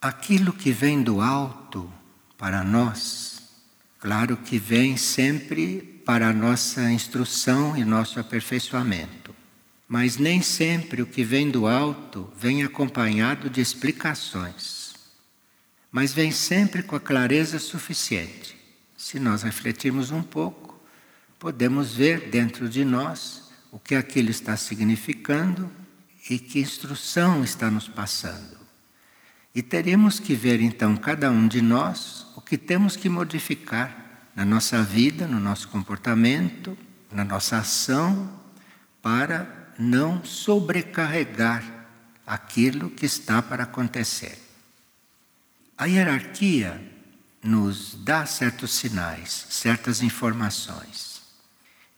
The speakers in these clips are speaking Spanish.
Aquilo que vem do alto para nós, claro que vem sempre para a nossa instrução e nosso aperfeiçoamento. Mas nem sempre o que vem do alto vem acompanhado de explicações. Mas vem sempre com a clareza suficiente. Se nós refletirmos um pouco, podemos ver dentro de nós o que aquilo está significando e que instrução está nos passando. E teremos que ver então, cada um de nós, o que temos que modificar na nossa vida, no nosso comportamento, na nossa ação, para não sobrecarregar aquilo que está para acontecer. A hierarquia nos dá certos sinais, certas informações.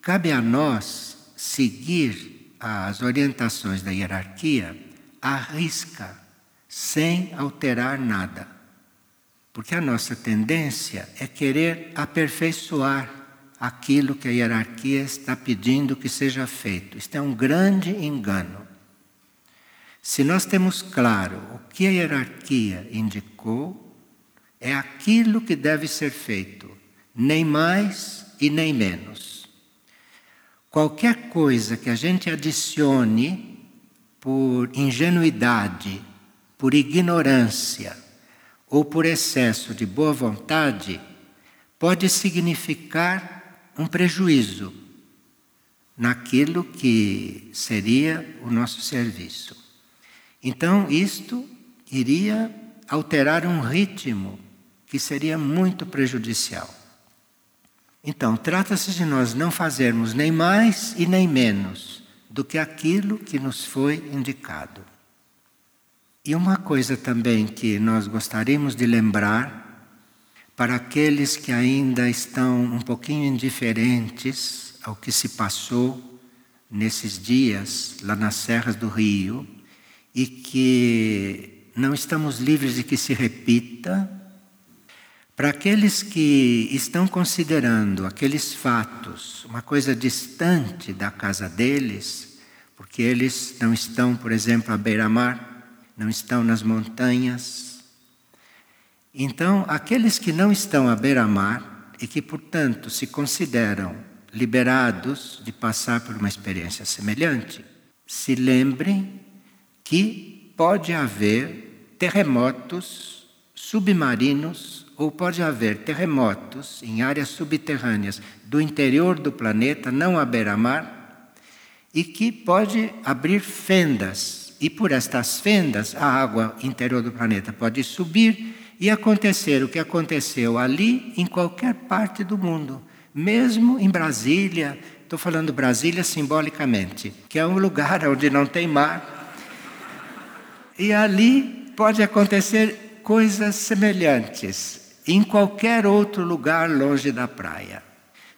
Cabe a nós seguir as orientações da hierarquia à risca, sem alterar nada. Porque a nossa tendência é querer aperfeiçoar aquilo que a hierarquia está pedindo que seja feito. Isto é um grande engano. Se nós temos claro o que a hierarquia indicou, é aquilo que deve ser feito, nem mais e nem menos. Qualquer coisa que a gente adicione por ingenuidade, por ignorância, ou por excesso de boa vontade, pode significar um prejuízo naquilo que seria o nosso serviço. Então, isto iria alterar um ritmo que seria muito prejudicial. Então, trata-se de nós não fazermos nem mais e nem menos do que aquilo que nos foi indicado. E uma coisa também que nós gostaríamos de lembrar para aqueles que ainda estão um pouquinho indiferentes ao que se passou nesses dias lá nas serras do Rio e que não estamos livres de que se repita, para aqueles que estão considerando aqueles fatos uma coisa distante da casa deles, porque eles não estão, por exemplo, à beira-mar, não estão nas montanhas. Então, aqueles que não estão à beira-mar e que, portanto, se consideram liberados de passar por uma experiência semelhante, se lembrem que pode haver terremotos submarinos ou pode haver terremotos em áreas subterrâneas do interior do planeta, não à beira-mar, e que pode abrir fendas e por estas fendas a água interior do planeta pode subir e acontecer o que aconteceu ali em qualquer parte do mundo, mesmo em Brasília. Estou falando Brasília simbolicamente, que é um lugar onde não tem mar. E ali pode acontecer coisas semelhantes em qualquer outro lugar longe da praia.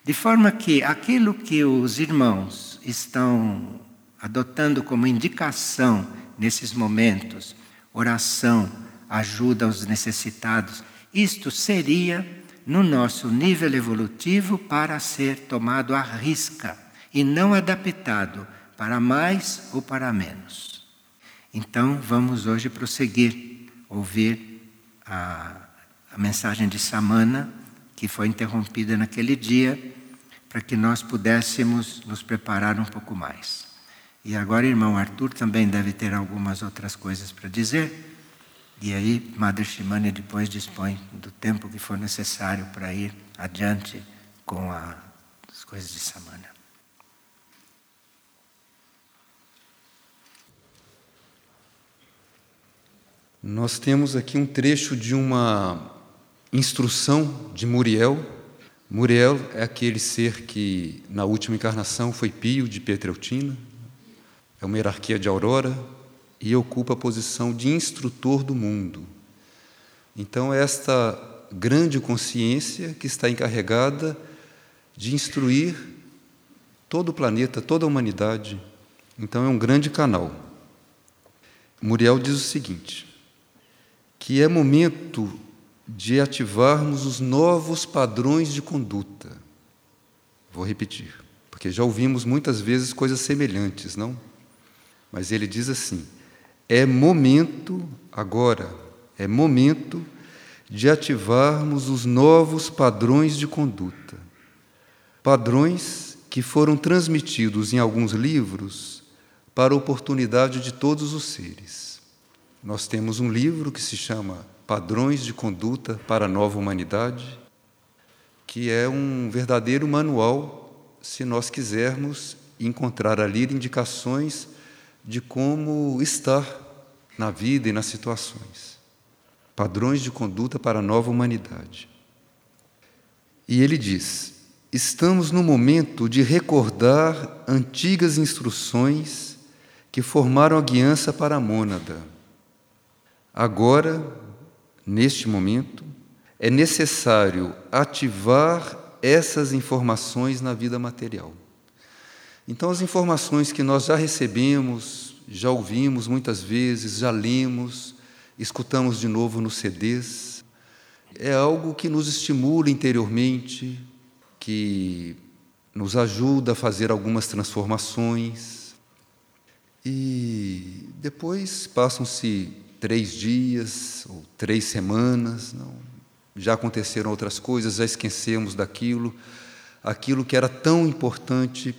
De forma que aquilo que os irmãos estão adotando como indicação nesses momentos, oração, ajuda aos necessitados, isto seria no nosso nível evolutivo para ser tomado à risca e não adaptado para mais ou para menos. Então vamos hoje prosseguir, ouvir a, a mensagem de Samana, que foi interrompida naquele dia, para que nós pudéssemos nos preparar um pouco mais. E agora, irmão Arthur também deve ter algumas outras coisas para dizer. E aí, Madre Shimane depois dispõe do tempo que for necessário para ir adiante com a, as coisas de Samana. Nós temos aqui um trecho de uma instrução de Muriel. Muriel é aquele ser que, na última encarnação, foi Pio de Pietreutina, é uma hierarquia de aurora e ocupa a posição de instrutor do mundo. Então, esta grande consciência que está encarregada de instruir todo o planeta, toda a humanidade. Então, é um grande canal. Muriel diz o seguinte: que é momento de ativarmos os novos padrões de conduta. Vou repetir, porque já ouvimos muitas vezes coisas semelhantes, não? Mas ele diz assim: é momento agora, é momento de ativarmos os novos padrões de conduta. Padrões que foram transmitidos em alguns livros para a oportunidade de todos os seres. Nós temos um livro que se chama Padrões de Conduta para a Nova Humanidade, que é um verdadeiro manual se nós quisermos encontrar ali indicações de como estar na vida e nas situações. Padrões de conduta para a nova humanidade. E ele diz: estamos no momento de recordar antigas instruções que formaram a guiança para a mônada. Agora, neste momento, é necessário ativar essas informações na vida material. Então, as informações que nós já recebemos, já ouvimos muitas vezes, já lemos, escutamos de novo nos CDs, é algo que nos estimula interiormente, que nos ajuda a fazer algumas transformações. E depois passam-se três dias ou três semanas, não, já aconteceram outras coisas, já esquecemos daquilo, aquilo que era tão importante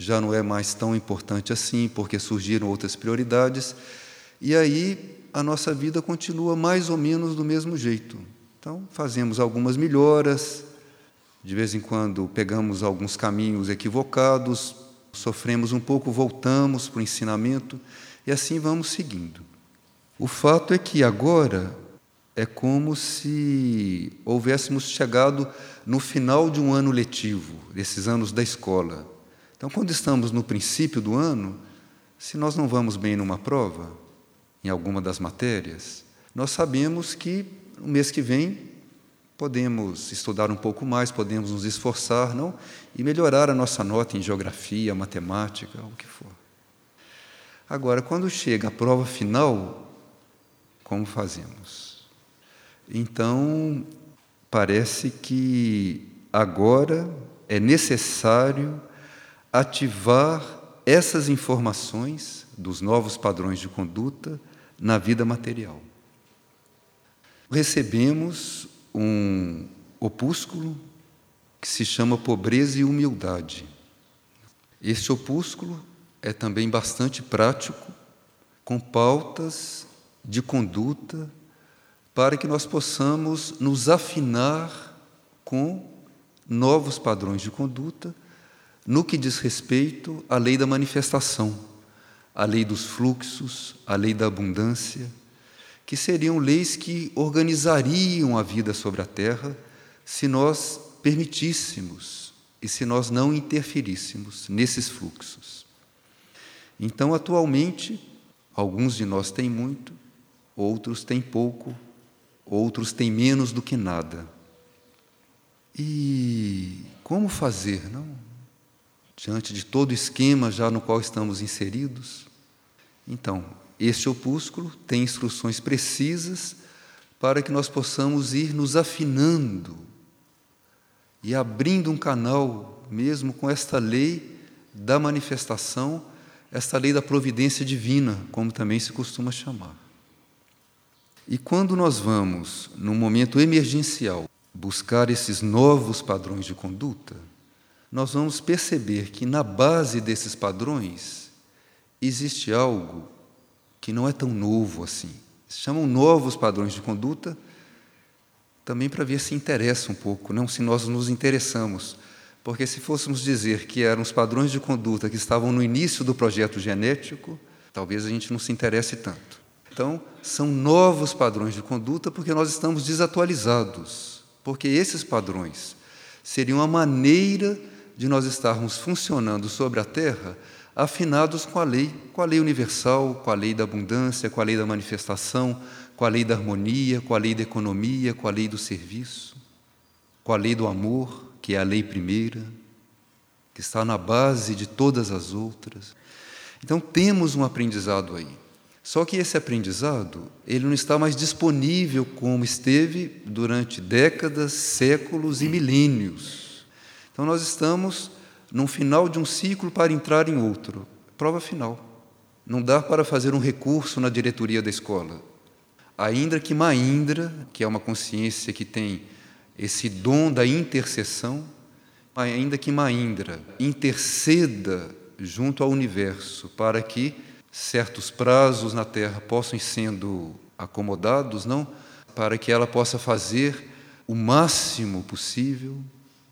já não é mais tão importante assim, porque surgiram outras prioridades, e aí a nossa vida continua mais ou menos do mesmo jeito. Então, fazemos algumas melhoras, de vez em quando pegamos alguns caminhos equivocados, sofremos um pouco, voltamos para o ensinamento, e assim vamos seguindo. O fato é que agora é como se houvéssemos chegado no final de um ano letivo, desses anos da escola. Então, quando estamos no princípio do ano, se nós não vamos bem numa prova, em alguma das matérias, nós sabemos que no mês que vem podemos estudar um pouco mais, podemos nos esforçar, não? E melhorar a nossa nota em geografia, matemática, o que for. Agora, quando chega a prova final, como fazemos? Então, parece que agora é necessário ativar essas informações dos novos padrões de conduta na vida material. Recebemos um opúsculo que se chama Pobreza e Humildade. Este opúsculo é também bastante prático, com pautas de conduta para que nós possamos nos afinar com novos padrões de conduta no que diz respeito à lei da manifestação, à lei dos fluxos, à lei da abundância, que seriam leis que organizariam a vida sobre a terra se nós permitíssemos e se nós não interferíssemos nesses fluxos. Então, atualmente, alguns de nós têm muito, outros têm pouco, outros têm menos do que nada. E como fazer, não? Diante de todo o esquema já no qual estamos inseridos. Então, este opúsculo tem instruções precisas para que nós possamos ir nos afinando e abrindo um canal, mesmo com esta lei da manifestação, esta lei da providência divina, como também se costuma chamar. E quando nós vamos, num momento emergencial, buscar esses novos padrões de conduta, nós vamos perceber que na base desses padrões existe algo que não é tão novo assim. Se chamam novos padrões de conduta, também para ver se interessa um pouco, não se nós nos interessamos. Porque se fôssemos dizer que eram os padrões de conduta que estavam no início do projeto genético, talvez a gente não se interesse tanto. Então, são novos padrões de conduta porque nós estamos desatualizados. Porque esses padrões seriam a maneira de nós estarmos funcionando sobre a terra afinados com a lei, com a lei universal, com a lei da abundância, com a lei da manifestação, com a lei da harmonia, com a lei da economia, com a lei do serviço, com a lei do amor, que é a lei primeira, que está na base de todas as outras. Então temos um aprendizado aí. Só que esse aprendizado, ele não está mais disponível como esteve durante décadas, séculos e milênios. Então nós estamos no final de um ciclo para entrar em outro. Prova final. Não dá para fazer um recurso na diretoria da escola. ainda que Maindra, que é uma consciência que tem esse dom da intercessão, ainda que Maindra interceda junto ao universo para que certos prazos na Terra possam sendo acomodados, não? Para que ela possa fazer o máximo possível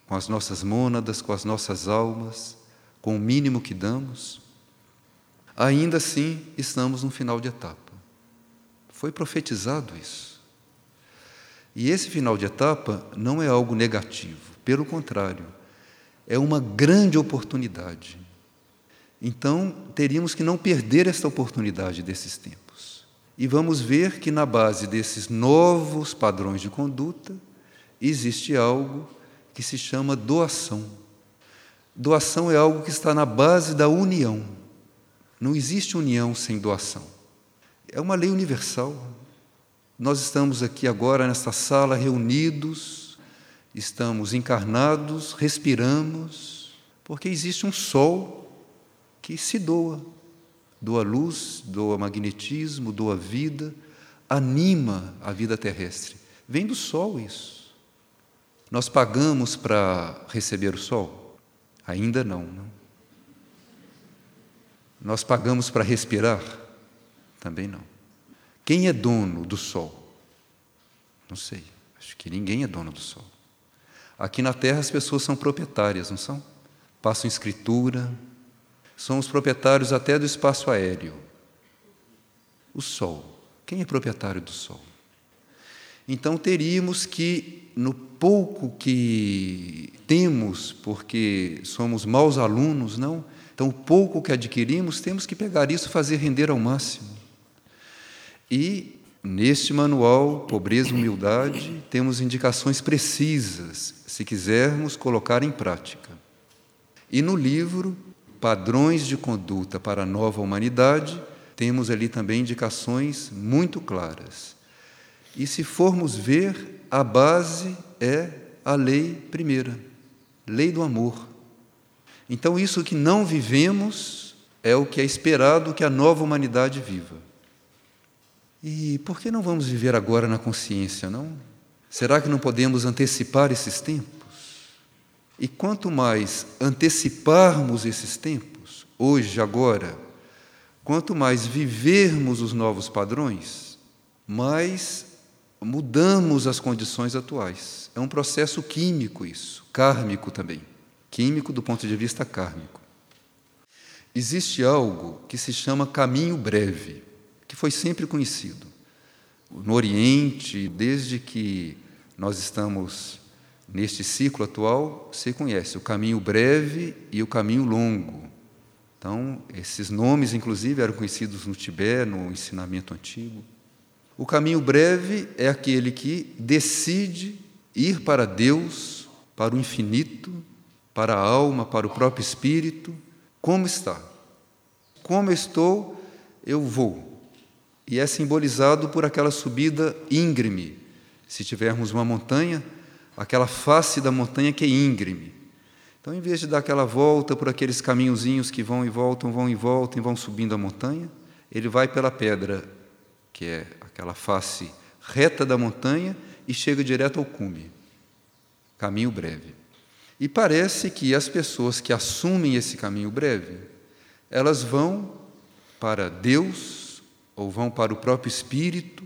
com as nossas mônadas, com as nossas almas, com o mínimo que damos. Ainda assim, estamos no final de etapa. Foi profetizado isso. E esse final de etapa não é algo negativo, pelo contrário, é uma grande oportunidade. Então, teríamos que não perder esta oportunidade desses tempos. E vamos ver que na base desses novos padrões de conduta existe algo que se chama doação. Doação é algo que está na base da união. Não existe união sem doação. É uma lei universal. Nós estamos aqui agora nesta sala reunidos, estamos encarnados, respiramos, porque existe um sol que se doa, doa luz, doa magnetismo, doa vida, anima a vida terrestre. Vem do sol isso. Nós pagamos para receber o sol? Ainda não, não. Nós pagamos para respirar? Também não. Quem é dono do sol? Não sei. Acho que ninguém é dono do sol. Aqui na Terra as pessoas são proprietárias, não são? Passam escritura, são os proprietários até do espaço aéreo. O sol. Quem é proprietário do sol? Então teríamos que, no pouco que temos, porque somos maus alunos, não? Então, o pouco que adquirimos, temos que pegar isso e fazer render ao máximo. E neste manual, Pobreza e Humildade, temos indicações precisas, se quisermos colocar em prática. E no livro, Padrões de Conduta para a Nova Humanidade, temos ali também indicações muito claras. E se formos ver, a base é a lei primeira, lei do amor. Então, isso que não vivemos é o que é esperado que a nova humanidade viva. E por que não vamos viver agora na consciência, não? Será que não podemos antecipar esses tempos? E quanto mais anteciparmos esses tempos, hoje, agora, quanto mais vivermos os novos padrões, mais mudamos as condições atuais. É um processo químico isso, kármico também. Químico do ponto de vista kármico. Existe algo que se chama caminho breve que foi sempre conhecido. No Oriente, desde que nós estamos neste ciclo atual, se conhece o caminho breve e o caminho longo. Então, esses nomes, inclusive, eram conhecidos no Tibete, no ensinamento antigo. O caminho breve é aquele que decide ir para Deus, para o infinito, para a alma, para o próprio espírito. Como está? Como estou, eu vou e é simbolizado por aquela subida íngreme. Se tivermos uma montanha, aquela face da montanha que é íngreme. Então, em vez de dar aquela volta por aqueles caminhozinhos que vão e voltam, vão e voltam e vão subindo a montanha, ele vai pela pedra, que é aquela face reta da montanha, e chega direto ao cume. Caminho breve. E parece que as pessoas que assumem esse caminho breve, elas vão para Deus ou vão para o próprio espírito,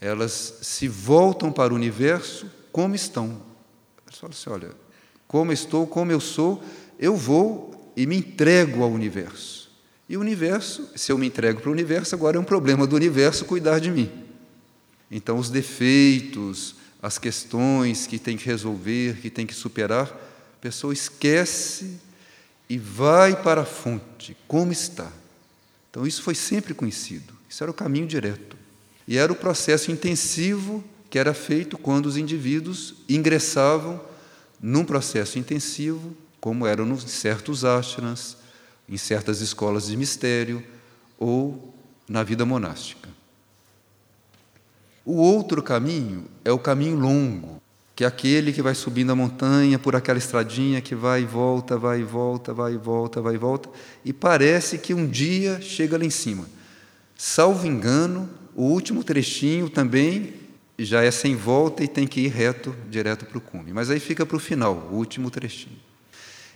elas se voltam para o universo como estão. Elas assim: olha, como estou, como eu sou, eu vou e me entrego ao universo. E o universo, se eu me entrego para o universo, agora é um problema do universo cuidar de mim. Então, os defeitos, as questões que tem que resolver, que tem que superar, a pessoa esquece e vai para a fonte, como está. Então, isso foi sempre conhecido. Isso era o caminho direto. E era o processo intensivo que era feito quando os indivíduos ingressavam num processo intensivo, como eram em certos ashrams, em certas escolas de mistério ou na vida monástica. O outro caminho é o caminho longo, que é aquele que vai subindo a montanha por aquela estradinha que vai e volta, vai e volta, vai e volta, vai e volta, e parece que um dia chega lá em cima. Salvo engano, o último trechinho também já é sem volta e tem que ir reto, direto para o cume. Mas aí fica para o final, o último trechinho.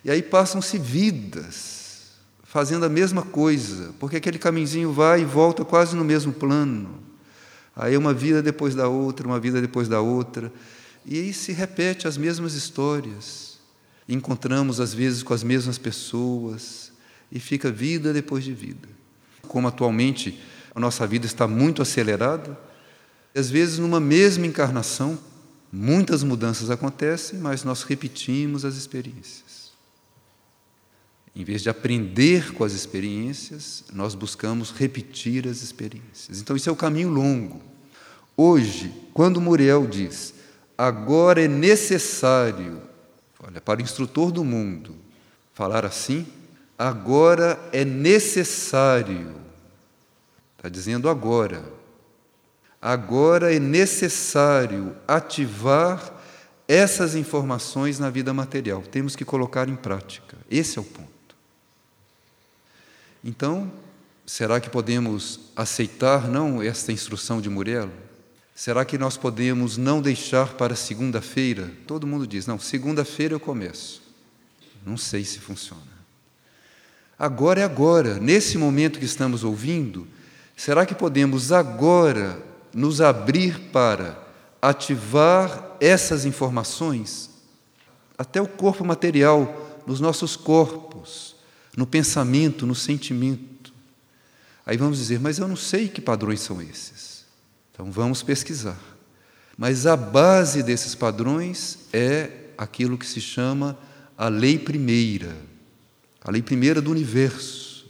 E aí passam-se vidas fazendo a mesma coisa, porque aquele caminhozinho vai e volta quase no mesmo plano. Aí uma vida depois da outra, uma vida depois da outra, e aí se repete as mesmas histórias. Encontramos às vezes com as mesmas pessoas e fica vida depois de vida. Como atualmente a nossa vida está muito acelerada, às vezes numa mesma encarnação, muitas mudanças acontecem, mas nós repetimos as experiências. Em vez de aprender com as experiências, nós buscamos repetir as experiências. Então, isso é o caminho longo. Hoje, quando Muriel diz, agora é necessário, olha, para o instrutor do mundo falar assim, agora é necessário, está dizendo agora, agora é necessário ativar essas informações na vida material, temos que colocar em prática, esse é o ponto. Então, será que podemos aceitar não esta instrução de Muriel? Será que nós podemos não deixar para segunda-feira? Todo mundo diz: não, segunda-feira eu começo. Não sei se funciona. Agora é agora, nesse momento que estamos ouvindo, será que podemos agora nos abrir para ativar essas informações? Até o corpo material, nos nossos corpos, no pensamento, no sentimento. Aí vamos dizer, mas eu não sei que padrões são esses. Então vamos pesquisar. Mas a base desses padrões é aquilo que se chama a lei primeira, a lei primeira do universo.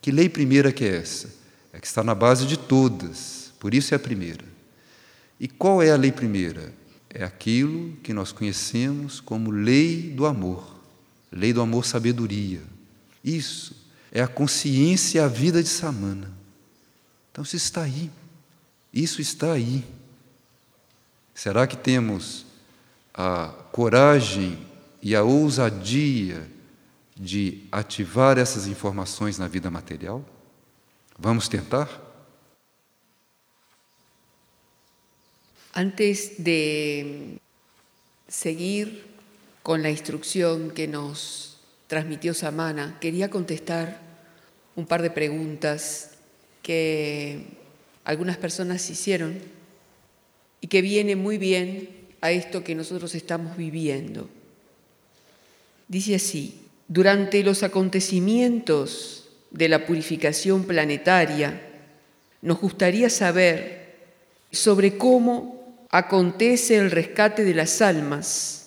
Que lei primeira que é essa? É que está na base de todas, por isso é a primeira. E qual é a lei primeira? É aquilo que nós conhecemos como lei do amor, lei do amor sabedoria. Isso é a consciência e a vida de Samana. Então, isso está aí. Isso está aí. Será que temos a coragem e a ousadia de ativar essas informações na vida material? Vamos tentar? Antes de seguir con la instrucción que nos transmitió Samana, quería contestar un par de preguntas que algunas personas hicieron y que viene muy bien a esto que nosotros estamos viviendo. Dice así, durante los acontecimientos de la purificación planetaria, nos gustaría saber sobre cómo acontece el rescate de las almas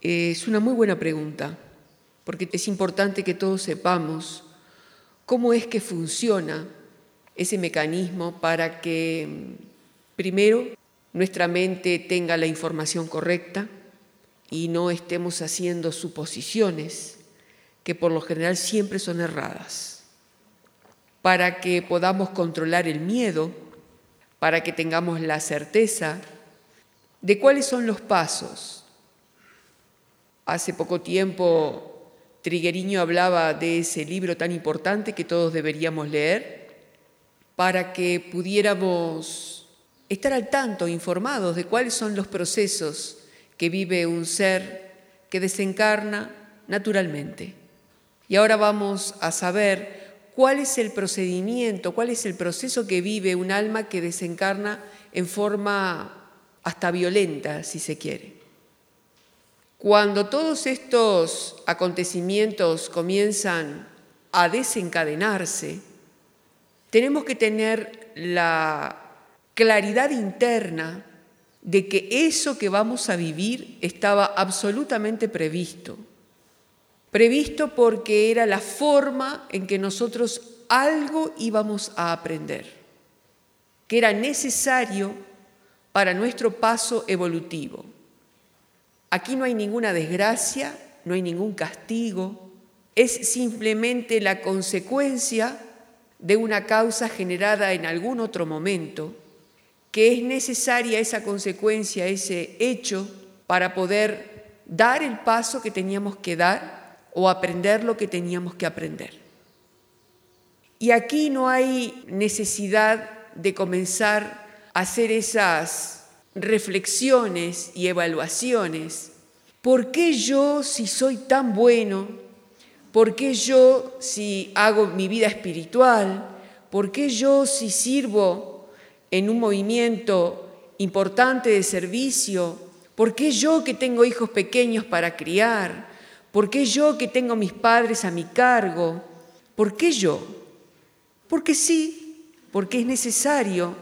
es una muy buena pregunta, porque es importante que todos sepamos cómo es que funciona ese mecanismo para que, primero, nuestra mente tenga la información correcta y no estemos haciendo suposiciones que por lo general siempre son erradas, para que podamos controlar el miedo, para que tengamos la certeza de cuáles son los pasos Hace poco tiempo Trigueriño hablaba de ese libro tan importante que todos deberíamos leer para que pudiéramos estar al tanto, informados de cuáles son los procesos que vive un ser que desencarna naturalmente. Y ahora vamos a saber cuál es el procedimiento, cuál es el proceso que vive un alma que desencarna en forma hasta violenta, si se quiere. Cuando todos estos acontecimientos comienzan a desencadenarse, tenemos que tener la claridad interna de que eso que vamos a vivir estaba absolutamente previsto. Previsto porque era la forma en que nosotros algo íbamos a aprender, que era necesario para nuestro paso evolutivo. Aquí no hay ninguna desgracia, no hay ningún castigo, es simplemente la consecuencia de una causa generada en algún otro momento, que es necesaria esa consecuencia, ese hecho, para poder dar el paso que teníamos que dar o aprender lo que teníamos que aprender. Y aquí no hay necesidad de comenzar a hacer esas reflexiones y evaluaciones. ¿Por qué yo, si soy tan bueno? ¿Por qué yo, si hago mi vida espiritual? ¿Por qué yo, si sirvo en un movimiento importante de servicio? ¿Por qué yo que tengo hijos pequeños para criar? ¿Por qué yo que tengo mis padres a mi cargo? ¿Por qué yo? Porque sí, porque es necesario,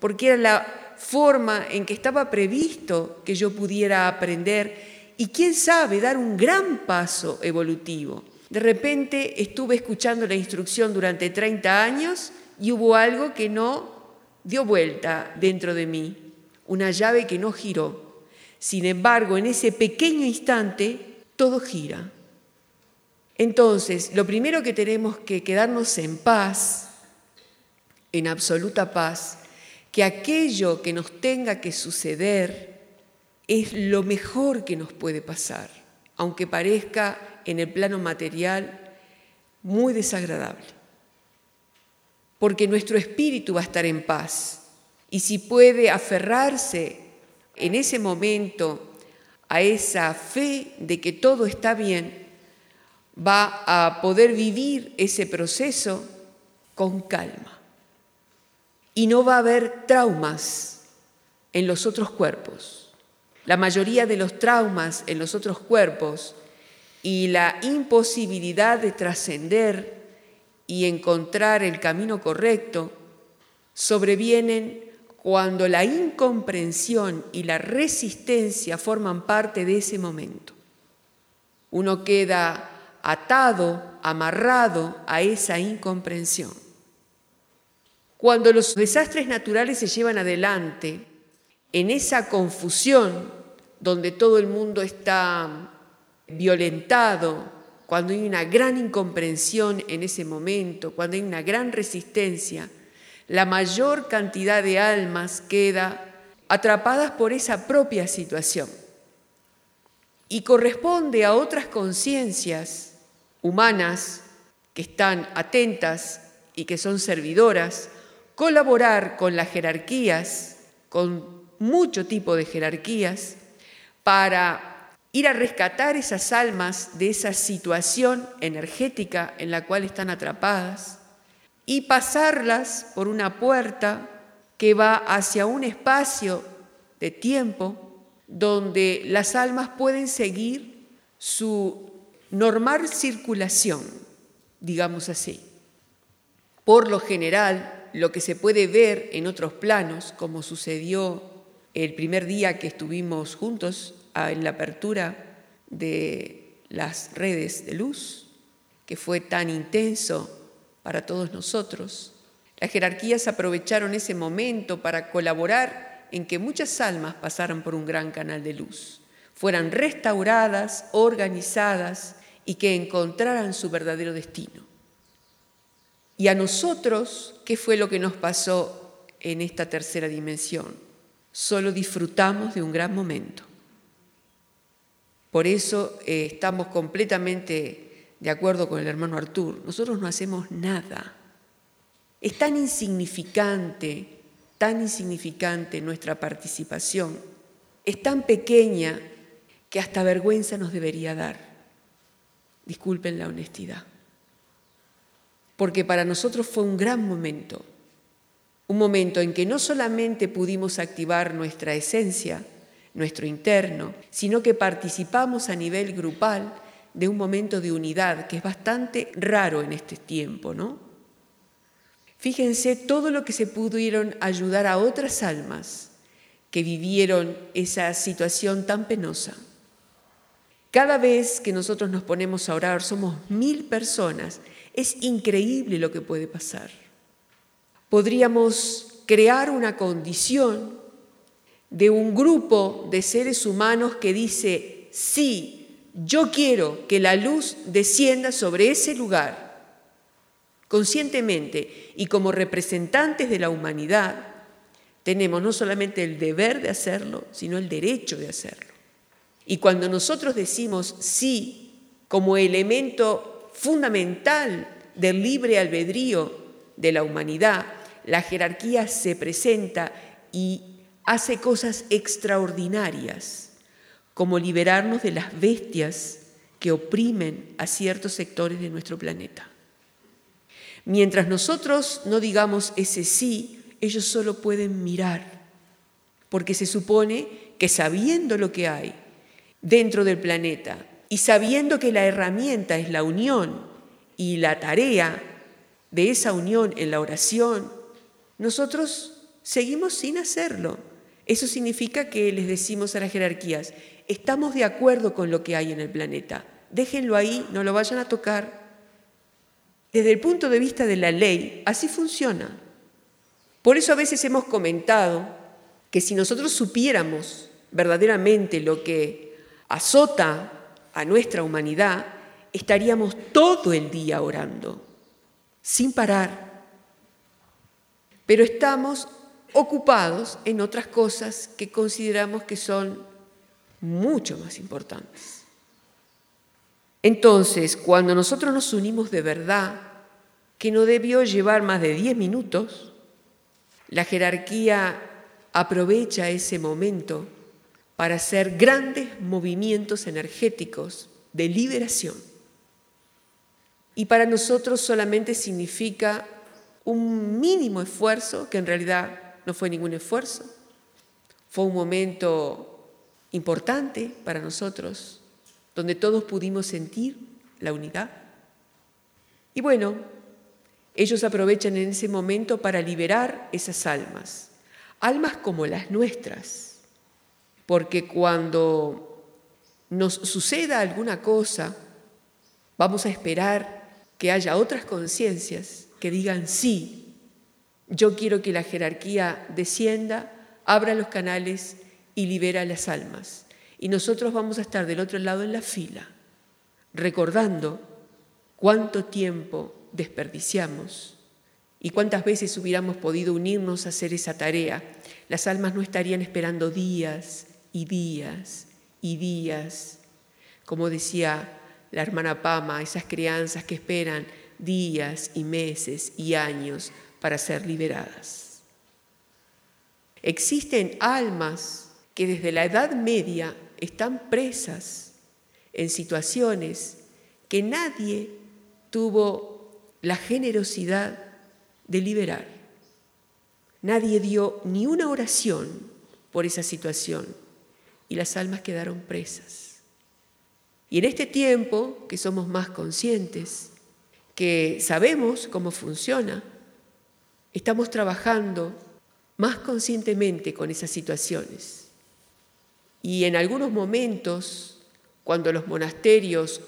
porque era la forma en que estaba previsto que yo pudiera aprender y quién sabe dar un gran paso evolutivo. De repente estuve escuchando la instrucción durante 30 años y hubo algo que no dio vuelta dentro de mí, una llave que no giró. Sin embargo, en ese pequeño instante, todo gira. Entonces, lo primero que tenemos que quedarnos en paz en absoluta paz, que aquello que nos tenga que suceder es lo mejor que nos puede pasar, aunque parezca en el plano material muy desagradable. Porque nuestro espíritu va a estar en paz y si puede aferrarse en ese momento a esa fe de que todo está bien, va a poder vivir ese proceso con calma y no va a haber traumas en los otros cuerpos. La mayoría de los traumas en los otros cuerpos y la imposibilidad de trascender y encontrar el camino correcto sobrevienen cuando la incomprensión y la resistencia forman parte de ese momento. Uno queda atado, amarrado a esa incomprensión. Cuando los desastres naturales se llevan adelante, en esa confusión donde todo el mundo está violentado, cuando hay una gran incomprensión en ese momento, cuando hay una gran resistencia, la mayor cantidad de almas queda atrapadas por esa propia situación. Y corresponde a otras conciencias humanas que están atentas y que son servidoras colaborar con las jerarquías, con mucho tipo de jerarquías, para ir a rescatar esas almas de esa situación energética en la cual están atrapadas y pasarlas por una puerta que va hacia un espacio de tiempo donde las almas pueden seguir su normal circulación, digamos así. Por lo general, lo que se puede ver en otros planos, como sucedió el primer día que estuvimos juntos en la apertura de las redes de luz, que fue tan intenso para todos nosotros. Las jerarquías aprovecharon ese momento para colaborar en que muchas almas pasaran por un gran canal de luz, fueran restauradas, organizadas y que encontraran su verdadero destino. Y a nosotros, ¿qué fue lo que nos pasó en esta tercera dimensión? Solo disfrutamos de un gran momento. Por eso eh, estamos completamente de acuerdo con el hermano Artur. Nosotros no hacemos nada. Es tan insignificante, tan insignificante nuestra participación. Es tan pequeña que hasta vergüenza nos debería dar. Disculpen la honestidad porque para nosotros fue un gran momento, un momento en que no solamente pudimos activar nuestra esencia, nuestro interno, sino que participamos a nivel grupal de un momento de unidad que es bastante raro en este tiempo, ¿no? Fíjense todo lo que se pudieron ayudar a otras almas que vivieron esa situación tan penosa. Cada vez que nosotros nos ponemos a orar, somos mil personas es increíble lo que puede pasar. Podríamos crear una condición de un grupo de seres humanos que dice, sí, yo quiero que la luz descienda sobre ese lugar, conscientemente y como representantes de la humanidad, tenemos no solamente el deber de hacerlo, sino el derecho de hacerlo. Y cuando nosotros decimos sí como elemento fundamental del libre albedrío de la humanidad, la jerarquía se presenta y hace cosas extraordinarias, como liberarnos de las bestias que oprimen a ciertos sectores de nuestro planeta. Mientras nosotros no digamos ese sí, ellos solo pueden mirar, porque se supone que sabiendo lo que hay dentro del planeta y sabiendo que la herramienta es la unión y la tarea de esa unión en la oración, nosotros seguimos sin hacerlo. Eso significa que les decimos a las jerarquías, estamos de acuerdo con lo que hay en el planeta, déjenlo ahí, no lo vayan a tocar. Desde el punto de vista de la ley, así funciona. Por eso a veces hemos comentado que si nosotros supiéramos verdaderamente lo que azota a nuestra humanidad, estaríamos todo el día orando, sin parar. Pero estamos ocupados en otras cosas que consideramos que son mucho más importantes. Entonces, cuando nosotros nos unimos de verdad, que no debió llevar más de 10 minutos, la jerarquía aprovecha ese momento para hacer grandes movimientos energéticos de liberación. Y para nosotros solamente significa un mínimo esfuerzo, que en realidad no fue ningún esfuerzo. Fue un momento importante para nosotros, donde todos pudimos sentir la unidad. Y bueno, ellos aprovechan en ese momento para liberar esas almas, almas como las nuestras, porque cuando nos suceda alguna cosa, vamos a esperar que haya otras conciencias que digan sí, yo quiero que la jerarquía descienda, abra los canales y libera las almas. Y nosotros vamos a estar del otro lado en la fila, recordando cuánto tiempo desperdiciamos y cuántas veces hubiéramos podido unirnos a hacer esa tarea. Las almas no estarían esperando días y días y días. Como decía la hermana Pama, esas crianzas que esperan días y meses y años para ser liberadas. Existen almas que desde la Edad Media están presas en situaciones que nadie tuvo la generosidad de liberar. Nadie dio ni una oración por esa situación y las almas quedaron presas. Y en este tiempo que somos más conscientes, que sabemos cómo funciona, estamos trabajando más conscientemente con esas situaciones. Y en algunos momentos, cuando los monasterios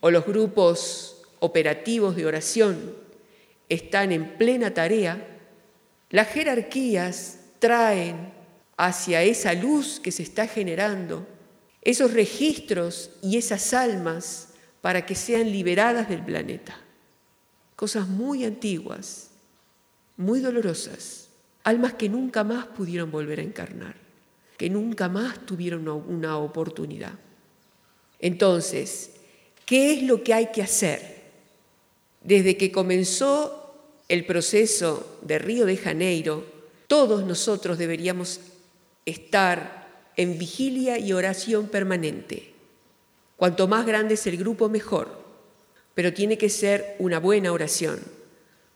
o los grupos operativos de oración están en plena tarea, las jerarquías traen hacia esa luz que se está generando esos registros y esas almas para que sean liberadas del planeta. Cosas muy antiguas muy dolorosas, almas que nunca más pudieron volver a encarnar, que nunca más tuvieron una oportunidad. Entonces, ¿qué es lo que hay que hacer? Desde que comenzó el proceso de Río de Janeiro, todos nosotros deberíamos estar en vigilia y oración permanente. Cuanto más grande es el grupo, mejor, pero tiene que ser una buena oración,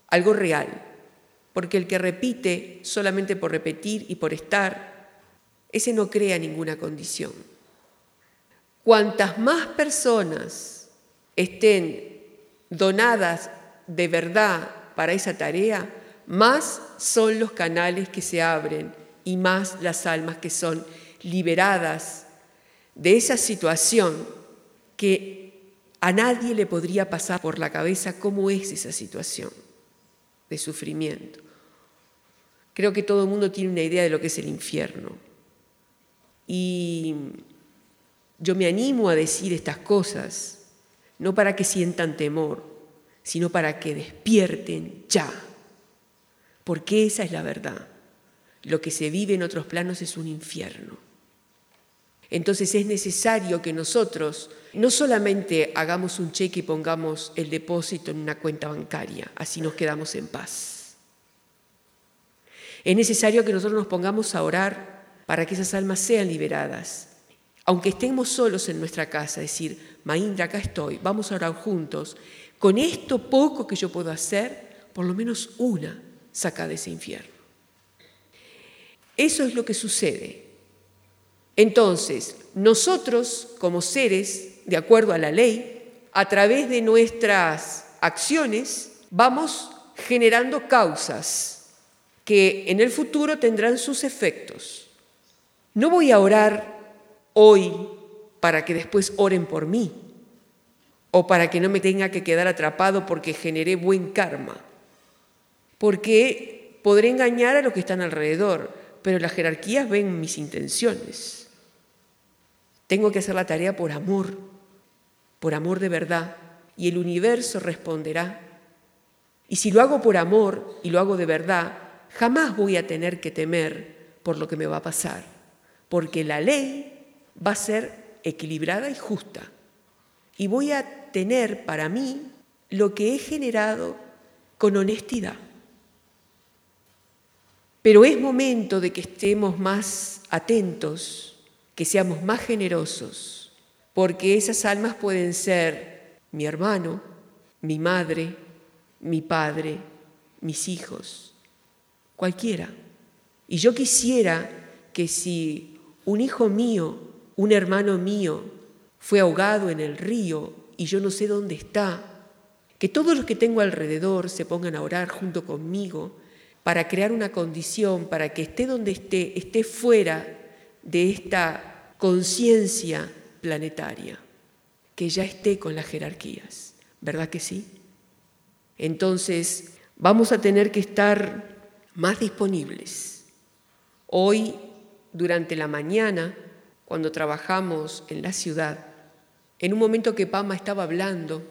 algo real, porque el que repite solamente por repetir y por estar, ese no crea ninguna condición. Cuantas más personas estén donadas de verdad para esa tarea, más son los canales que se abren y más las almas que son liberadas de esa situación que a nadie le podría pasar por la cabeza cómo es esa situación de sufrimiento. Creo que todo el mundo tiene una idea de lo que es el infierno. Y yo me animo a decir estas cosas, no para que sientan temor, sino para que despierten ya, porque esa es la verdad. Lo que se vive en otros planos es un infierno. Entonces es necesario que nosotros no solamente hagamos un cheque y pongamos el depósito en una cuenta bancaria, así nos quedamos en paz Es necesario que nosotros nos pongamos a orar para que esas almas sean liberadas. Aunque estemos solos en nuestra casa, decir, Maindra, acá estoy, vamos a orar juntos. Con esto poco que yo puedo hacer, por lo menos una saca de ese infierno. Eso es lo que sucede. Entonces, nosotros como seres, de acuerdo a la ley, a través de nuestras acciones, vamos generando causas que en el futuro tendrán sus efectos. No voy a orar hoy para que después oren por mí o para que no me tenga que quedar atrapado porque generé buen karma, porque podré engañar a los que están alrededor, pero las jerarquías ven mis intenciones. Tengo que hacer la tarea por amor, por amor de verdad, y el universo responderá. Y si lo hago por amor y lo hago de verdad, jamás voy a tener que temer por lo que me va a pasar, porque la ley va a ser equilibrada y justa. Y voy a tener para mí lo que he generado con honestidad. Pero es momento de que estemos más atentos, que seamos más generosos, porque esas almas pueden ser mi hermano, mi madre, mi padre, mis hijos, cualquiera. Y yo quisiera que si un hijo mío, un hermano mío, fue ahogado en el río y yo no sé dónde está, que todos los que tengo alrededor se pongan a orar junto conmigo para crear una condición para que esté donde esté, esté fuera de esta conciencia planetaria, que ya esté con las jerarquías. ¿Verdad que sí? Entonces, vamos a tener que estar más disponibles. Hoy, durante la mañana, cuando trabajamos en la ciudad, en un momento que Pama estaba hablando,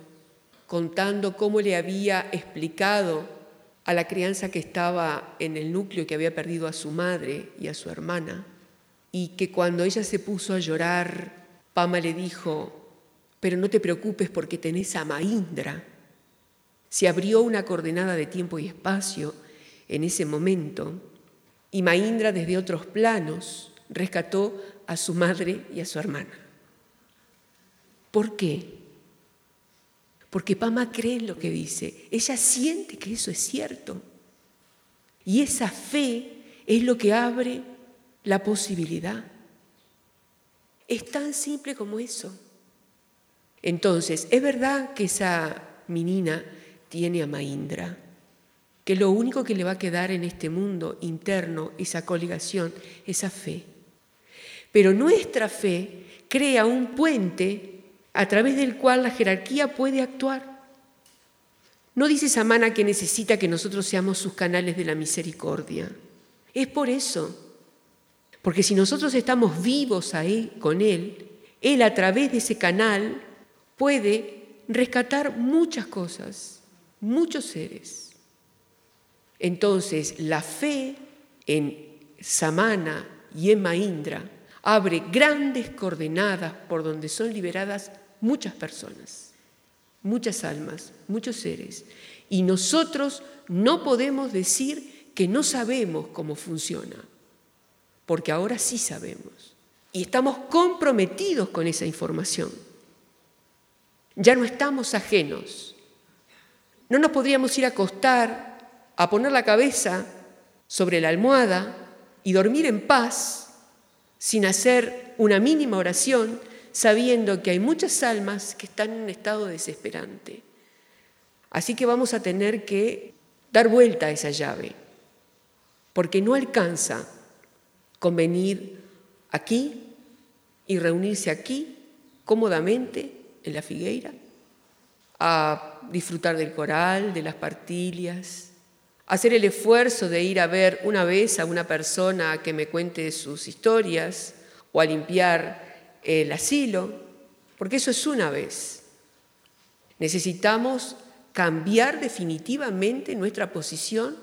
contando cómo le había explicado a la crianza que estaba en el núcleo que había perdido a su madre y a su hermana, y que cuando ella se puso a llorar, Pama le dijo, pero no te preocupes porque tenés a Maindra. Se abrió una coordenada de tiempo y espacio en ese momento, y Maindra desde otros planos rescató a su madre y a su hermana. ¿Por qué? Porque Pama cree en lo que dice, ella siente que eso es cierto. Y esa fe es lo que abre la posibilidad. Es tan simple como eso. Entonces, es verdad que esa menina tiene a Maindra, que lo único que le va a quedar en este mundo interno, esa coligación, esa fe. Pero nuestra fe crea un puente a través del cual la jerarquía puede actuar. No dice Samana que necesita que nosotros seamos sus canales de la misericordia. Es por eso. Porque si nosotros estamos vivos ahí con Él, Él a través de ese canal puede rescatar muchas cosas, muchos seres. Entonces, la fe en Samana y en Maindra abre grandes coordenadas por donde son liberadas muchas personas, muchas almas, muchos seres. Y nosotros no podemos decir que no sabemos cómo funciona, porque ahora sí sabemos. Y estamos comprometidos con esa información. Ya no estamos ajenos. No nos podríamos ir a acostar, a poner la cabeza sobre la almohada y dormir en paz sin hacer una mínima oración sabiendo que hay muchas almas que están en un estado desesperante. Así que vamos a tener que dar vuelta a esa llave, porque no alcanza con venir aquí y reunirse aquí cómodamente en la figueira, a disfrutar del coral, de las partillas, hacer el esfuerzo de ir a ver una vez a una persona que me cuente sus historias o a limpiar el asilo, porque eso es una vez. Necesitamos cambiar definitivamente nuestra posición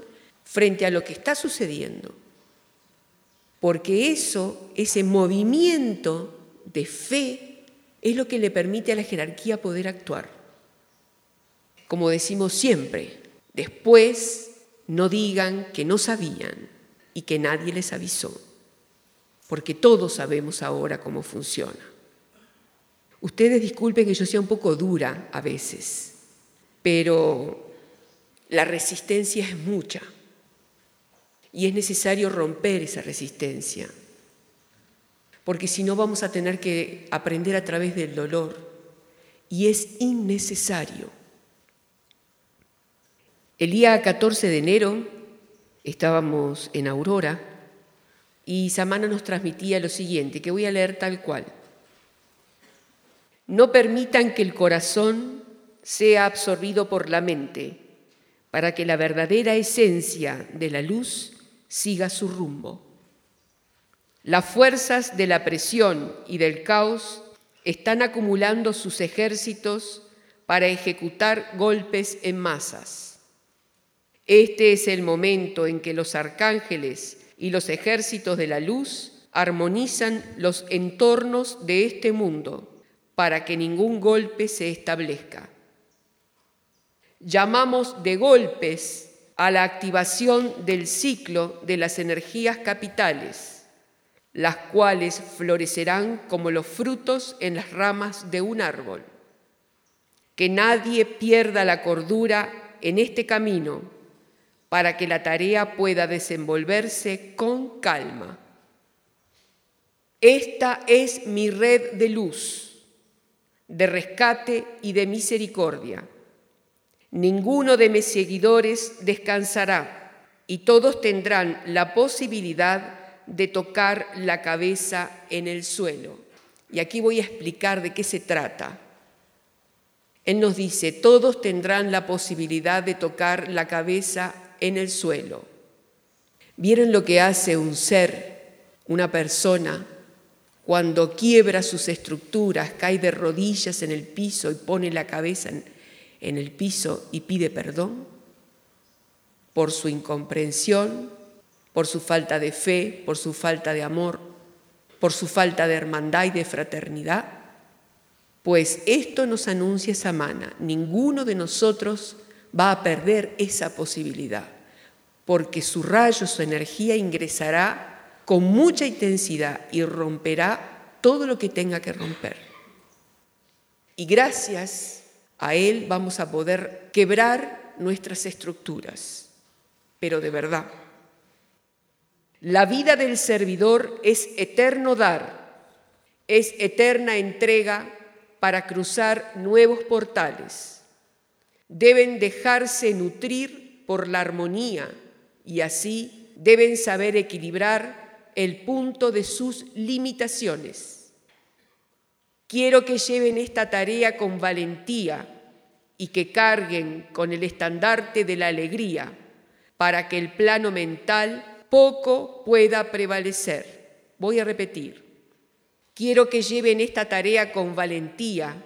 frente a lo que está sucediendo, porque eso, ese movimiento de fe, es lo que le permite a la jerarquía poder actuar. Como decimos siempre, después no digan que no sabían, y que nadie les avisó, porque todos sabemos ahora cómo funciona. Ustedes disculpen que yo sea un poco dura a veces, pero la resistencia es mucha y es necesario romper esa resistencia, porque si no vamos a tener que aprender a través del dolor y es innecesario. El día 14 de enero estábamos en Aurora y Samana nos transmitía lo siguiente, que voy a leer tal cual. No permitan que el corazón sea absorbido por la mente para que la verdadera esencia de la luz siga su rumbo. Las fuerzas de la presión y del caos están acumulando sus ejércitos para ejecutar golpes en masas. Este es el momento en que los arcángeles y los ejércitos de la luz armonizan los entornos de este mundo para que ningún golpe se establezca. Llamamos de golpes a la activación del ciclo de las energías capitales las cuales florecerán como los frutos en las ramas de un árbol. Que nadie pierda la cordura en este camino para que la tarea pueda desenvolverse con calma. Esta es mi red de luz, de rescate y de misericordia. Ninguno de mis seguidores descansará y todos tendrán la posibilidad de tocar la cabeza en el suelo. Y aquí voy a explicar de qué se trata. Él nos dice, todos tendrán la posibilidad de tocar la cabeza en el suelo. ¿Vieron lo que hace un ser, una persona, cuando quiebra sus estructuras, cae de rodillas en el piso y pone la cabeza en, en el piso y pide perdón? Por su incomprensión, por su falta de fe, por su falta de amor, por su falta de hermandad y de fraternidad? Pues esto nos anuncia Samana, ninguno de nosotros va a perder esa posibilidad, porque su rayo, su energía ingresará con mucha intensidad y romperá todo lo que tenga que romper. Y gracias a él vamos a poder quebrar nuestras estructuras, pero de verdad. La vida del servidor es eterno dar, es eterna entrega para cruzar nuevos portales. Deben dejarse nutrir por la armonía y así deben saber equilibrar el punto de sus limitaciones. Quiero que lleven esta tarea con valentía y que carguen con el estandarte de la alegría para que el plano mental poco pueda prevalecer. Voy a repetir. Quiero que lleven esta tarea con valentía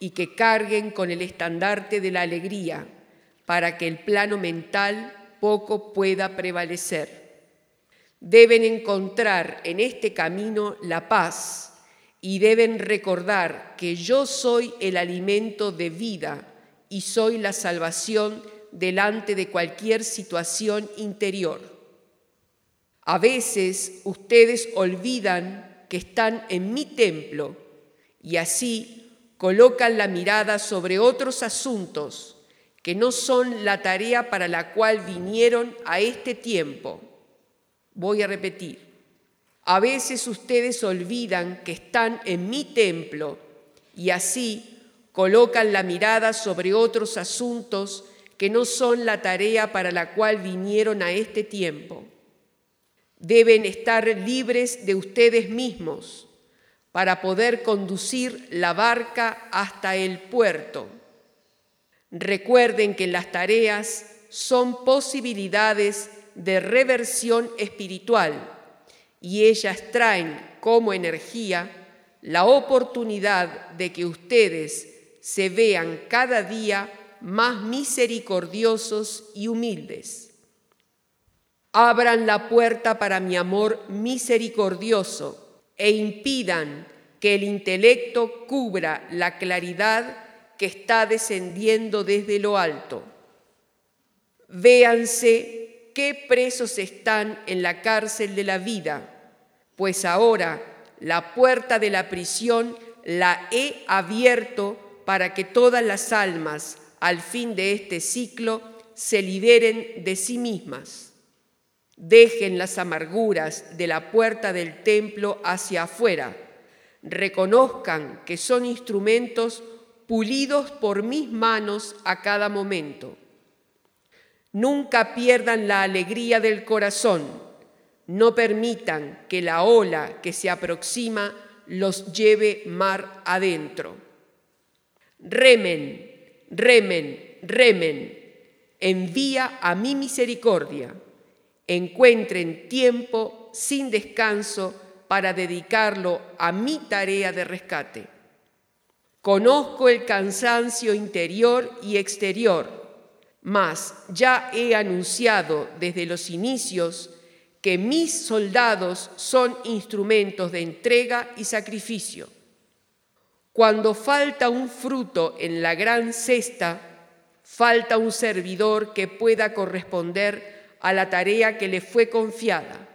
y que carguen con el estandarte de la alegría para que el plano mental poco pueda prevalecer. Deben encontrar en este camino la paz y deben recordar que yo soy el alimento de vida y soy la salvación delante de cualquier situación interior. A veces ustedes olvidan que están en mi templo y así colocan la mirada sobre otros asuntos que no son la tarea para la cual vinieron a este tiempo. Voy a repetir. A veces ustedes olvidan que están en mi templo y así colocan la mirada sobre otros asuntos que no son la tarea para la cual vinieron a este tiempo. Deben estar libres de ustedes mismos para poder conducir la barca hasta el puerto. Recuerden que las tareas son posibilidades de reversión espiritual y ellas traen como energía la oportunidad de que ustedes se vean cada día más misericordiosos y humildes. Abran la puerta para mi amor misericordioso e impidan que el intelecto cubra la claridad que está descendiendo desde lo alto. Véanse qué presos están en la cárcel de la vida, pues ahora la puerta de la prisión la he abierto para que todas las almas al fin de este ciclo se liberen de sí mismas. Dejen las amarguras de la puerta del templo hacia afuera. Reconozcan que son instrumentos pulidos por mis manos a cada momento. Nunca pierdan la alegría del corazón. No permitan que la ola que se aproxima los lleve mar adentro. Remen, remen, remen. Envía a mi misericordia. Encuentren tiempo sin descanso para dedicarlo a mi tarea de rescate. Conozco el cansancio interior y exterior, mas ya he anunciado desde los inicios que mis soldados son instrumentos de entrega y sacrificio. Cuando falta un fruto en la gran cesta, falta un servidor que pueda corresponder a la tarea que le fue confiada.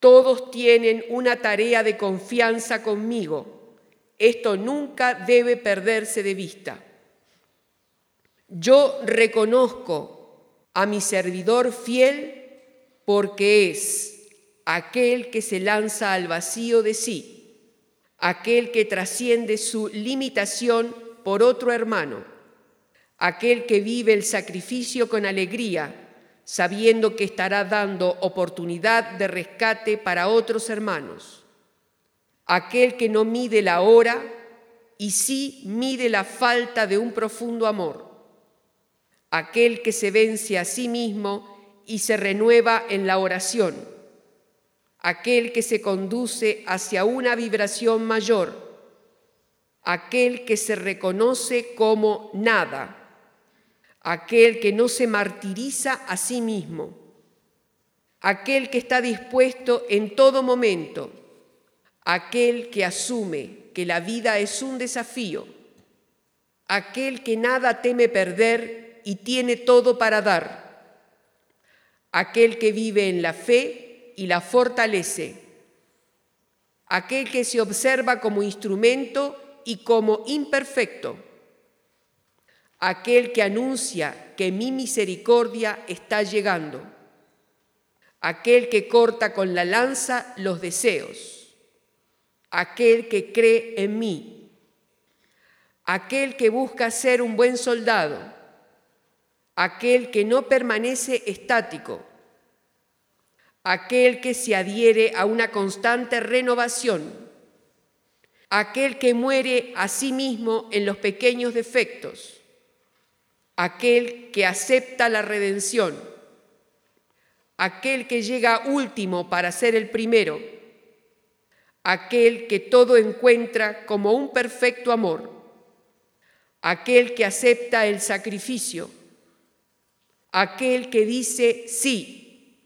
Todos tienen una tarea de confianza conmigo. Esto nunca debe perderse de vista. Yo reconozco a mi servidor fiel porque es aquel que se lanza al vacío de sí, aquel que trasciende su limitación por otro hermano, aquel que vive el sacrificio con alegría, sabiendo que estará dando oportunidad de rescate para otros hermanos, aquel que no mide la hora y sí mide la falta de un profundo amor, aquel que se vence a sí mismo y se renueva en la oración, aquel que se conduce hacia una vibración mayor, aquel que se reconoce como nada, aquel que no se martiriza a sí mismo, aquel que está dispuesto en todo momento, aquel que asume que la vida es un desafío, aquel que nada teme perder y tiene todo para dar aquel que vive en la fe y la fortalece, aquel que se observa como instrumento y como imperfecto, aquel que anuncia que mi misericordia está llegando, aquel que corta con la lanza los deseos, aquel que cree en mí, aquel que busca ser un buen soldado, aquel que no permanece estático, aquel que se adhiere a una constante renovación, aquel que muere a sí mismo en los pequeños defectos, aquel que acepta la redención, aquel que llega último para ser el primero, aquel que todo encuentra como un perfecto amor, aquel que acepta el sacrificio, aquel que dice sí,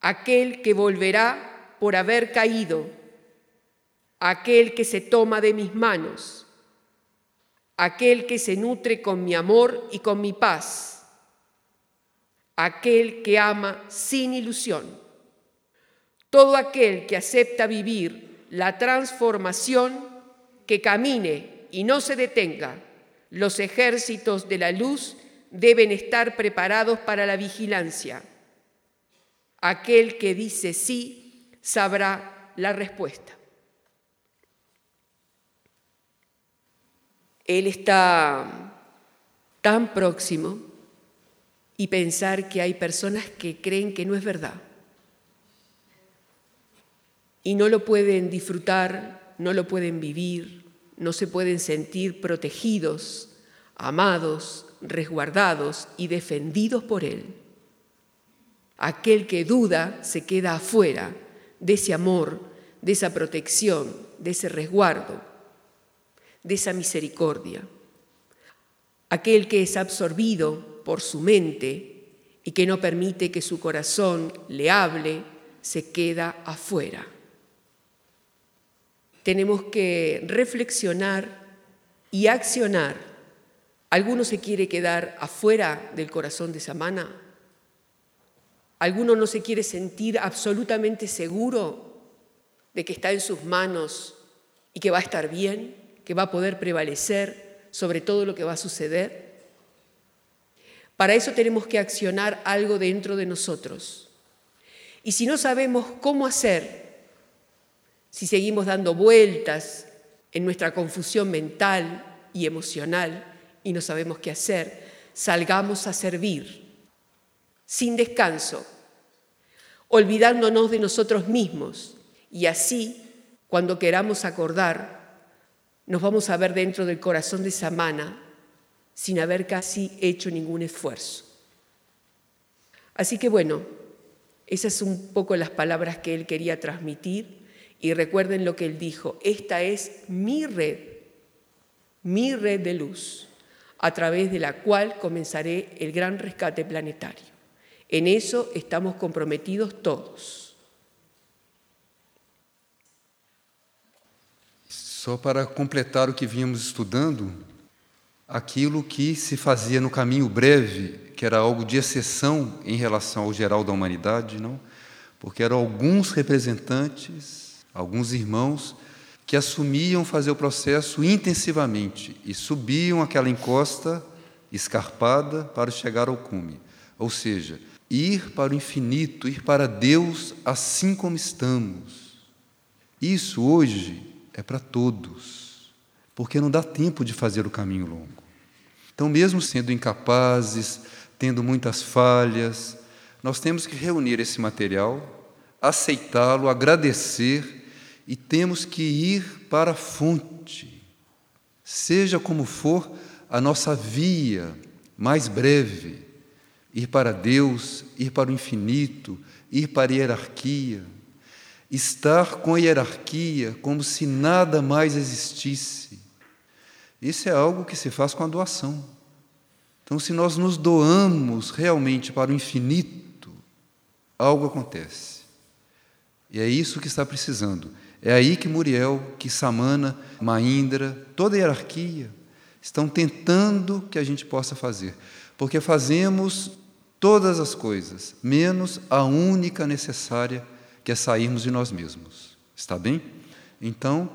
aquel que volverá por haber caído, aquel que se toma de mis manos, aquel que se nutre con mi amor y con mi paz, aquel que ama sin ilusión, todo aquel que acepta vivir la transformación, que camine y no se detenga los ejércitos de la luz deben estar preparados para la vigilancia. Aquel que dice sí sabrá la respuesta. Él está tan próximo y pensar que hay personas que creen que no es verdad y no lo pueden disfrutar, no lo pueden vivir, no se pueden sentir protegidos, amados, resguardados y defendidos por Él. Aquel que duda se queda afuera de ese amor, de esa protección, de ese resguardo, de esa misericordia. Aquel que es absorbido por su mente y que no permite que su corazón le hable, se queda afuera. Tenemos que reflexionar y accionar ¿Alguno se quiere quedar afuera del corazón de Samana? ¿Alguno no se quiere sentir absolutamente seguro de que está en sus manos y que va a estar bien, que va a poder prevalecer sobre todo lo que va a suceder? Para eso tenemos que accionar algo dentro de nosotros. Y si no sabemos cómo hacer, si seguimos dando vueltas en nuestra confusión mental y emocional y no sabemos qué hacer, salgamos a servir, sin descanso, olvidándonos de nosotros mismos. Y así, cuando queramos acordar, nos vamos a ver dentro del corazón de Samana sin haber casi hecho ningún esfuerzo. Así que bueno, esas son un poco las palabras que él quería transmitir y recuerden lo que él dijo, esta es mi red, mi red de luz, a través de la cual comenzaré el gran rescate planetario. En eso estamos comprometidos todos. Só para completar o que vínhamos estudando, aquilo que se fazia no caminho breve, que era algo de exceção em relação ao geral da humanidade, não? Porque eram alguns representantes, alguns irmãos que assumiam fazer o processo intensivamente e subiam aquela encosta escarpada para chegar ao cume. Ou seja, ir para o infinito, ir para Deus assim como estamos. Isso hoje é para todos, porque não dá tempo de fazer o caminho longo. Então, mesmo sendo incapazes, tendo muitas falhas, nós temos que reunir esse material, aceitá-lo, agradecer e temos que ir para a fonte. Seja como for a nossa via mais breve, ir para Deus, ir para o infinito, ir para a hierarquia, estar com a hierarquia como se nada mais existisse. Isso é algo que se faz com a doação. Então, se nós nos doamos realmente para o infinito, algo acontece. E é isso que está precisando. É aí que Muriel, que Samana, Maindra, toda a hierarquia estão tentando que a gente possa fazer. Porque fazemos todas as coisas, menos a única necessária, que é sairmos de nós mesmos. Está bem? Então,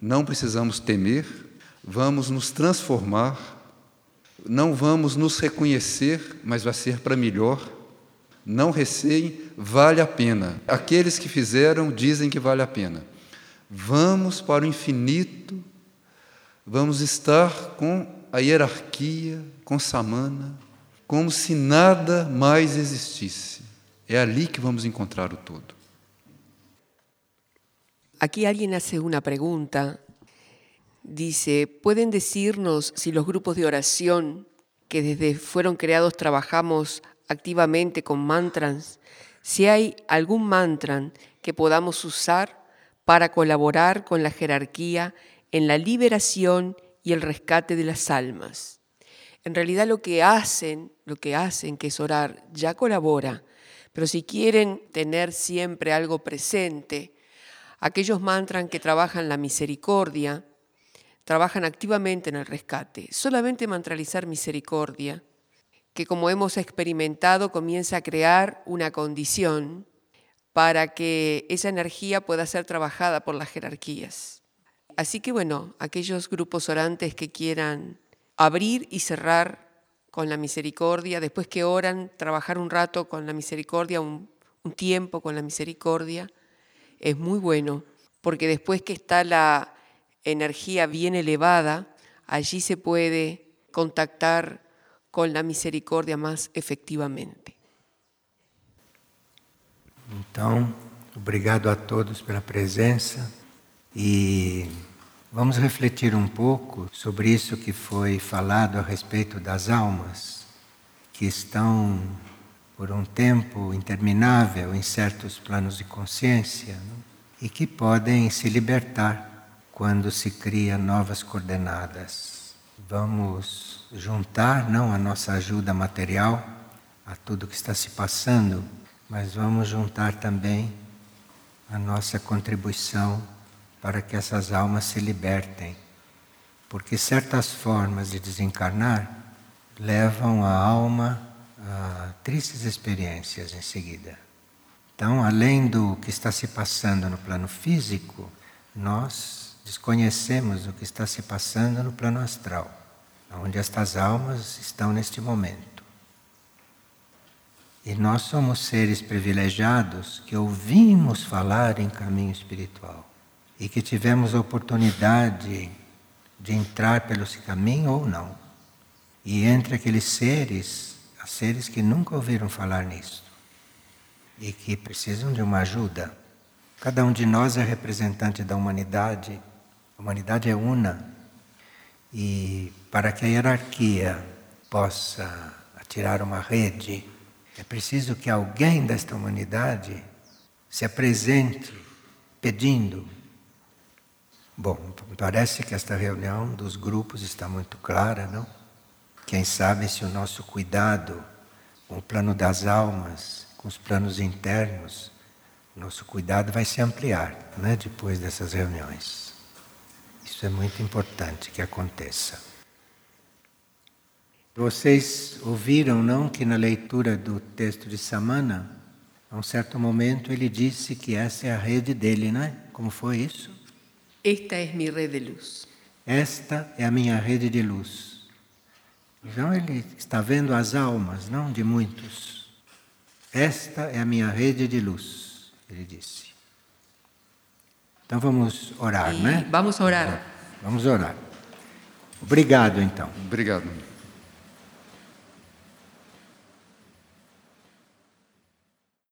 não precisamos temer, vamos nos transformar, não vamos nos reconhecer, mas vai ser para melhor. Não receiem, vale a pena. Aqueles que fizeram dizem que vale a pena. Vamos para o infinito, vamos estar com a hierarquia, com Samana, como se nada mais existisse. É ali que vamos encontrar o todo. Aquí alguien hace una pregunta Dice, ¿pueden decirnos si los grupos de oración que desde fueron creados trabajamos activamente con mantras, si hay algún mantra que podamos usar para colaborar con la jerarquía en la liberación y el rescate de las almas? En realidad lo que hacen, lo que hacen que es orar, ya colabora, pero si quieren tener siempre algo presente, aquellos mantras que trabajan la misericordia, trabajan activamente en el rescate. Solamente mantralizar misericordia, que como hemos experimentado comienza a crear una condición para que esa energía pueda ser trabajada por las jerarquías. Así que bueno, aquellos grupos orantes que quieran abrir y cerrar con la misericordia, después que oran, trabajar un rato con la misericordia, un, un tiempo con la misericordia, es muy bueno, porque después que está la, energía bien elevada, allí se puede contactar con la misericordia mais efetivamente. Então, obrigado a todos pela presença e vamos refletir um pouco sobre isso que foi falado a respeito das almas que estão por um tempo interminável em certos planos de consciência né? e que podem se libertar quando se cria novas coordenadas. Vamos juntar não a nossa ajuda material a tudo que está se passando, mas vamos juntar também a nossa contribuição para que essas almas se libertem. Porque certas formas de desencarnar levam a alma tristes experiências em seguida. Então, além do que está se passando no plano físico, nós desconhecemos o que está se passando no plano astral, onde estas almas estão neste momento. E nós somos seres privilegiados que ouvimos falar em caminho espiritual e que tivemos a oportunidade de entrar pelo caminho ou não. E entre aqueles seres, seres que nunca ouviram falar nisso e que precisam de uma ajuda. Cada um de nós é representante da humanidade, a humanidade é una. E para que a hierarquia possa atirar uma rede, é preciso que alguém desta humanidade se apresente pedindo. Bom, parece que esta reunião dos grupos está muito clara, não? Quem sabe se o nosso cuidado com o plano das almas com os planos internos, nosso cuidado vai se ampliar né, depois dessas reuniões. Isso é muito importante que aconteça. Vocês ouviram, não, que na leitura do texto de Samana, a um certo momento ele disse que essa é a rede dele, não é? Como foi isso? Esta é minha rede de luz. Esta é a minha rede de luz. Então ele está vendo as almas, não de muitos esta é a minha rede de luz, ele disse. Então vamos orar, e né? Vamos orar. Vamos orar. Obrigado, então. Obrigado.